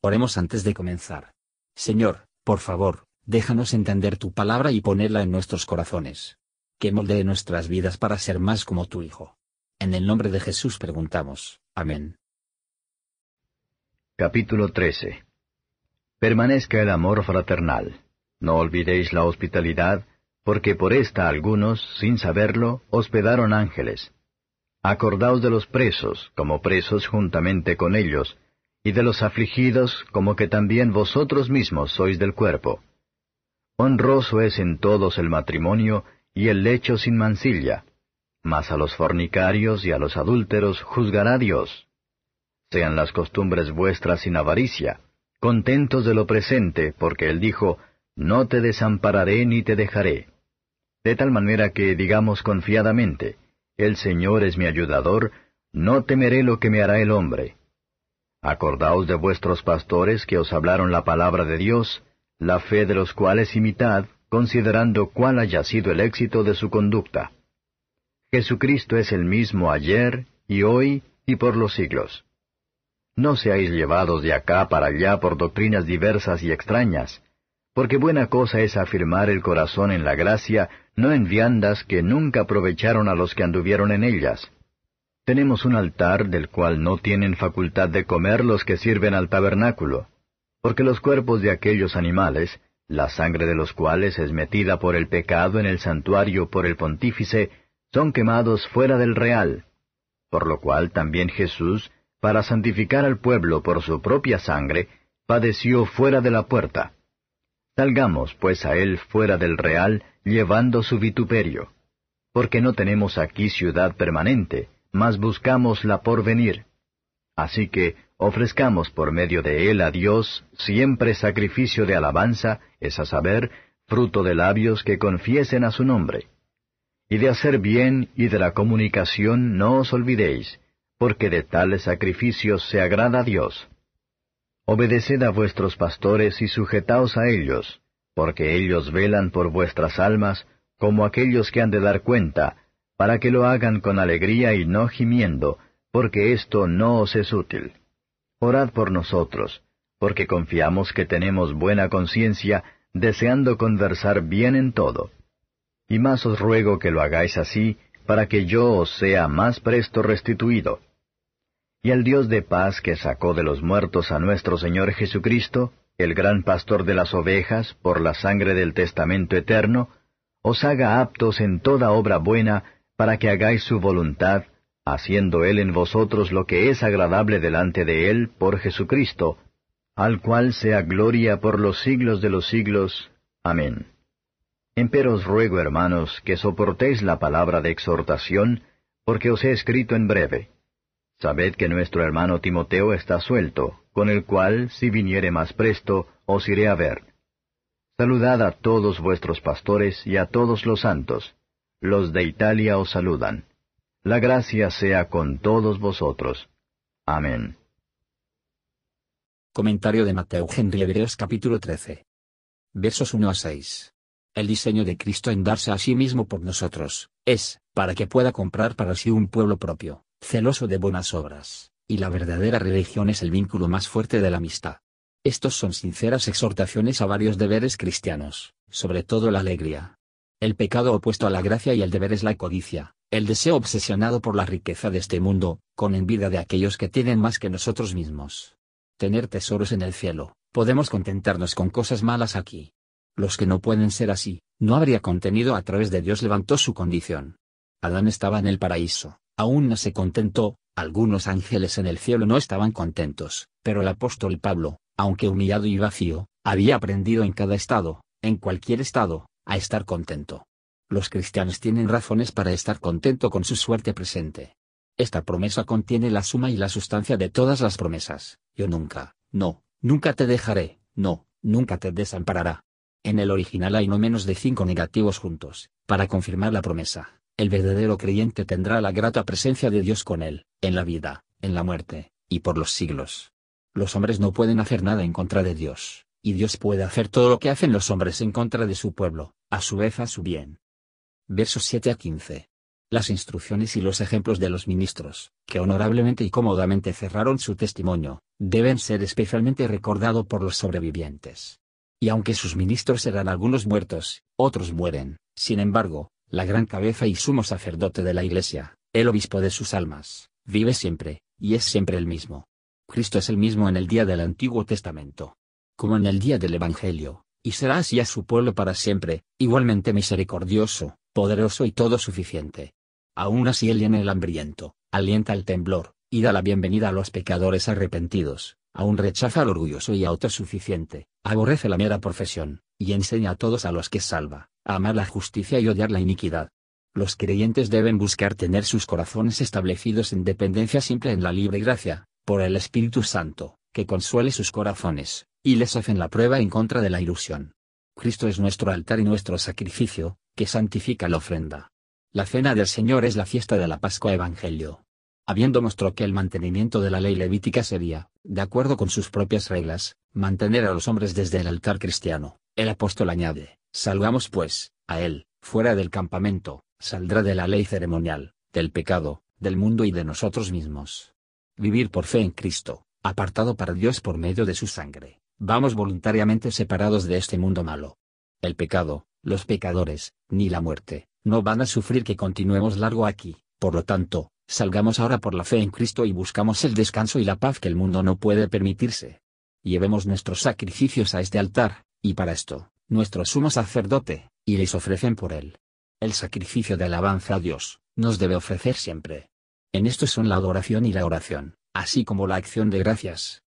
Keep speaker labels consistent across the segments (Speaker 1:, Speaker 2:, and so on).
Speaker 1: Oremos antes de comenzar. Señor, por favor, déjanos entender tu palabra y ponerla en nuestros corazones. Que moldee nuestras vidas para ser más como tu Hijo. En el nombre de Jesús preguntamos. Amén.
Speaker 2: Capítulo 13 Permanezca el amor fraternal. No olvidéis la hospitalidad, porque por esta algunos, sin saberlo, hospedaron ángeles. Acordaos de los presos, como presos juntamente con ellos, y de los afligidos como que también vosotros mismos sois del cuerpo. Honroso es en todos el matrimonio y el lecho sin mancilla, mas a los fornicarios y a los adúlteros juzgará Dios. Sean las costumbres vuestras sin avaricia, contentos de lo presente, porque Él dijo, No te desampararé ni te dejaré. De tal manera que digamos confiadamente, El Señor es mi ayudador, no temeré lo que me hará el hombre. Acordaos de vuestros pastores que os hablaron la palabra de Dios, la fe de los cuales imitad, considerando cuál haya sido el éxito de su conducta. Jesucristo es el mismo ayer, y hoy, y por los siglos. No seáis llevados de acá para allá por doctrinas diversas y extrañas, porque buena cosa es afirmar el corazón en la gracia, no en viandas que nunca aprovecharon a los que anduvieron en ellas. Tenemos un altar del cual no tienen facultad de comer los que sirven al tabernáculo, porque los cuerpos de aquellos animales, la sangre de los cuales es metida por el pecado en el santuario por el pontífice, son quemados fuera del real, por lo cual también Jesús, para santificar al pueblo por su propia sangre, padeció fuera de la puerta. Salgamos pues a él fuera del real, llevando su vituperio, porque no tenemos aquí ciudad permanente, mas buscamos la porvenir. Así que ofrezcamos por medio de él a Dios siempre sacrificio de alabanza, es a saber, fruto de labios que confiesen a su nombre. Y de hacer bien y de la comunicación no os olvidéis, porque de tales sacrificios se agrada Dios. Obedeced a vuestros pastores y sujetaos a ellos, porque ellos velan por vuestras almas, como aquellos que han de dar cuenta, para que lo hagan con alegría y no gimiendo, porque esto no os es útil. Orad por nosotros, porque confiamos que tenemos buena conciencia, deseando conversar bien en todo. Y más os ruego que lo hagáis así, para que yo os sea más presto restituido. Y el Dios de paz que sacó de los muertos a nuestro Señor Jesucristo, el gran pastor de las ovejas, por la sangre del testamento eterno, os haga aptos en toda obra buena, para que hagáis su voluntad, haciendo Él en vosotros lo que es agradable delante de Él por Jesucristo, al cual sea gloria por los siglos de los siglos. Amén. Empero os ruego, hermanos, que soportéis la palabra de exhortación, porque os he escrito en breve. Sabed que nuestro hermano Timoteo está suelto, con el cual, si viniere más presto, os iré a ver. Saludad a todos vuestros pastores y a todos los santos. Los de Italia os saludan. La gracia sea con todos vosotros. Amén.
Speaker 1: Comentario de Mateo Henry Hebreos capítulo 13. Versos 1 a 6. El diseño de Cristo en darse a sí mismo por nosotros, es, para que pueda comprar para sí un pueblo propio, celoso de buenas obras, y la verdadera religión es el vínculo más fuerte de la amistad. Estos son sinceras exhortaciones a varios deberes cristianos, sobre todo la alegría, el pecado opuesto a la gracia y el deber es la codicia, el deseo obsesionado por la riqueza de este mundo, con envidia de aquellos que tienen más que nosotros mismos. Tener tesoros en el cielo, podemos contentarnos con cosas malas aquí. Los que no pueden ser así, no habría contenido a través de Dios levantó su condición. Adán estaba en el paraíso, aún no se contentó, algunos ángeles en el cielo no estaban contentos, pero el apóstol Pablo, aunque humillado y vacío, había aprendido en cada estado, en cualquier estado, a estar contento. Los cristianos tienen razones para estar contento con su suerte presente. Esta promesa contiene la suma y la sustancia de todas las promesas. Yo nunca, no, nunca te dejaré, no, nunca te desamparará. En el original hay no menos de cinco negativos juntos, para confirmar la promesa. El verdadero creyente tendrá la grata presencia de Dios con él, en la vida, en la muerte, y por los siglos. Los hombres no pueden hacer nada en contra de Dios, y Dios puede hacer todo lo que hacen los hombres en contra de su pueblo, a su vez a su bien. Versos 7 a 15. Las instrucciones y los ejemplos de los ministros, que honorablemente y cómodamente cerraron su testimonio, deben ser especialmente recordados por los sobrevivientes. Y aunque sus ministros serán algunos muertos, otros mueren, sin embargo, la gran cabeza y sumo sacerdote de la Iglesia, el obispo de sus almas, vive siempre, y es siempre el mismo. Cristo es el mismo en el día del Antiguo Testamento, como en el día del Evangelio, y será así a su pueblo para siempre, igualmente misericordioso, poderoso y todo suficiente. Aún así él llena el hambriento, alienta el temblor, y da la bienvenida a los pecadores arrepentidos, aún rechaza al orgulloso y autosuficiente, aborrece la mera profesión, y enseña a todos a los que salva, a amar la justicia y odiar la iniquidad. Los creyentes deben buscar tener sus corazones establecidos en dependencia simple en la libre gracia, por el Espíritu Santo, que consuele sus corazones, y les hacen la prueba en contra de la ilusión. Cristo es nuestro altar y nuestro sacrificio, que santifica la ofrenda. La cena del Señor es la fiesta de la Pascua Evangelio, habiendo mostrado que el mantenimiento de la ley levítica sería, de acuerdo con sus propias reglas, mantener a los hombres desde el altar cristiano, el apóstol añade, salgamos pues, a él, fuera del campamento, saldrá de la ley ceremonial, del pecado, del mundo y de nosotros mismos. Vivir por fe en Cristo, apartado para Dios por medio de su sangre, vamos voluntariamente separados de este mundo malo. El pecado, los pecadores, ni la muerte, no van a sufrir que continuemos largo aquí, por lo tanto, Salgamos ahora por la fe en Cristo y buscamos el descanso y la paz que el mundo no puede permitirse. Llevemos nuestros sacrificios a este altar, y para esto, nuestro sumo sacerdote, y les ofrecen por él. El sacrificio de alabanza a Dios, nos debe ofrecer siempre. En esto son la adoración y la oración, así como la acción de gracias.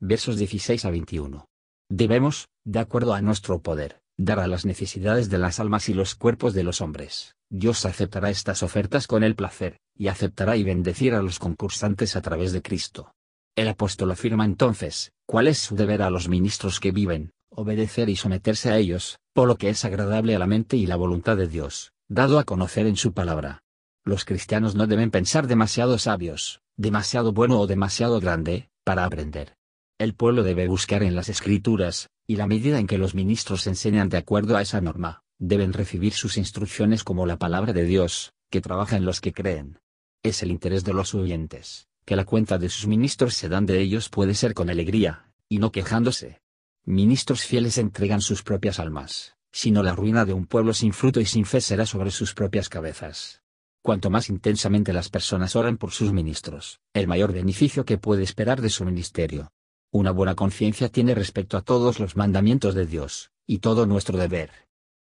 Speaker 1: Versos 16 a 21. Debemos, de acuerdo a nuestro poder, dar a las necesidades de las almas y los cuerpos de los hombres. Dios aceptará estas ofertas con el placer, y aceptará y bendecirá a los concursantes a través de Cristo. El apóstol afirma entonces, cuál es su deber a los ministros que viven, obedecer y someterse a ellos, por lo que es agradable a la mente y la voluntad de Dios, dado a conocer en su palabra. Los cristianos no deben pensar demasiado sabios, demasiado bueno o demasiado grande, para aprender. El pueblo debe buscar en las escrituras, y la medida en que los ministros enseñan de acuerdo a esa norma, deben recibir sus instrucciones como la palabra de Dios, que trabaja en los que creen. Es el interés de los oyentes, que la cuenta de sus ministros se dan de ellos puede ser con alegría, y no quejándose. Ministros fieles entregan sus propias almas, sino la ruina de un pueblo sin fruto y sin fe será sobre sus propias cabezas. Cuanto más intensamente las personas oran por sus ministros, el mayor beneficio que puede esperar de su ministerio. Una buena conciencia tiene respecto a todos los mandamientos de Dios, y todo nuestro deber,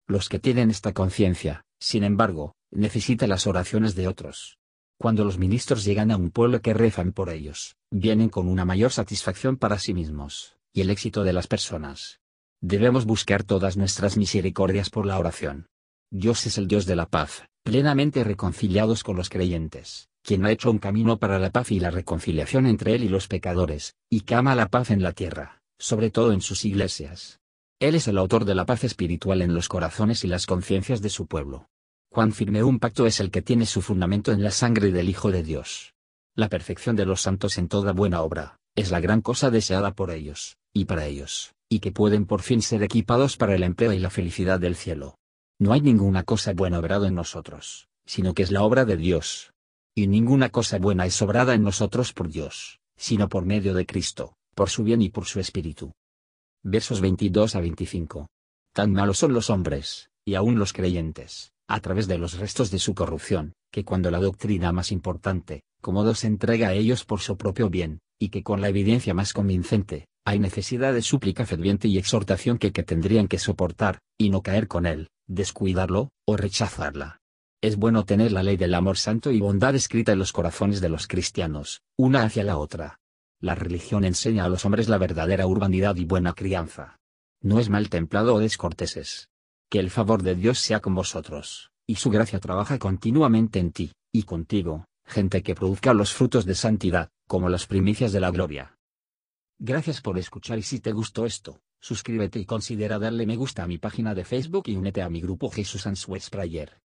Speaker 1: los que tienen esta conciencia, sin embargo, necesitan las oraciones de otros. Cuando los ministros llegan a un pueblo que rezan por ellos, vienen con una mayor satisfacción para sí mismos, y el éxito de las personas. Debemos buscar todas nuestras misericordias por la oración. Dios es el Dios de la paz, plenamente reconciliados con los creyentes, quien ha hecho un camino para la paz y la reconciliación entre Él y los pecadores, y que ama la paz en la tierra, sobre todo en sus iglesias. Él es el autor de la paz espiritual en los corazones y las conciencias de su pueblo. Cuán firme un pacto es el que tiene su fundamento en la sangre del Hijo de Dios. La perfección de los santos en toda buena obra, es la gran cosa deseada por ellos, y para ellos, y que pueden por fin ser equipados para el empleo y la felicidad del cielo. No hay ninguna cosa buena obrado en nosotros, sino que es la obra de Dios. Y ninguna cosa buena es obrada en nosotros por Dios, sino por medio de Cristo, por su bien y por su Espíritu versos 22 a 25. Tan malos son los hombres, y aún los creyentes, a través de los restos de su corrupción, que cuando la doctrina más importante, como se entrega a ellos por su propio bien, y que con la evidencia más convincente, hay necesidad de súplica ferviente y exhortación que, que tendrían que soportar, y no caer con él, descuidarlo, o rechazarla. Es bueno tener la ley del amor santo y bondad escrita en los corazones de los cristianos, una hacia la otra, la religión enseña a los hombres la verdadera urbanidad y buena crianza. No es mal templado o descorteses. Que el favor de Dios sea con vosotros, y su gracia trabaja continuamente en ti, y contigo, gente que produzca los frutos de santidad, como las primicias de la gloria. Gracias por escuchar y si te gustó esto, suscríbete y considera darle me gusta a mi página de Facebook y únete a mi grupo Jesús Answers Prayer.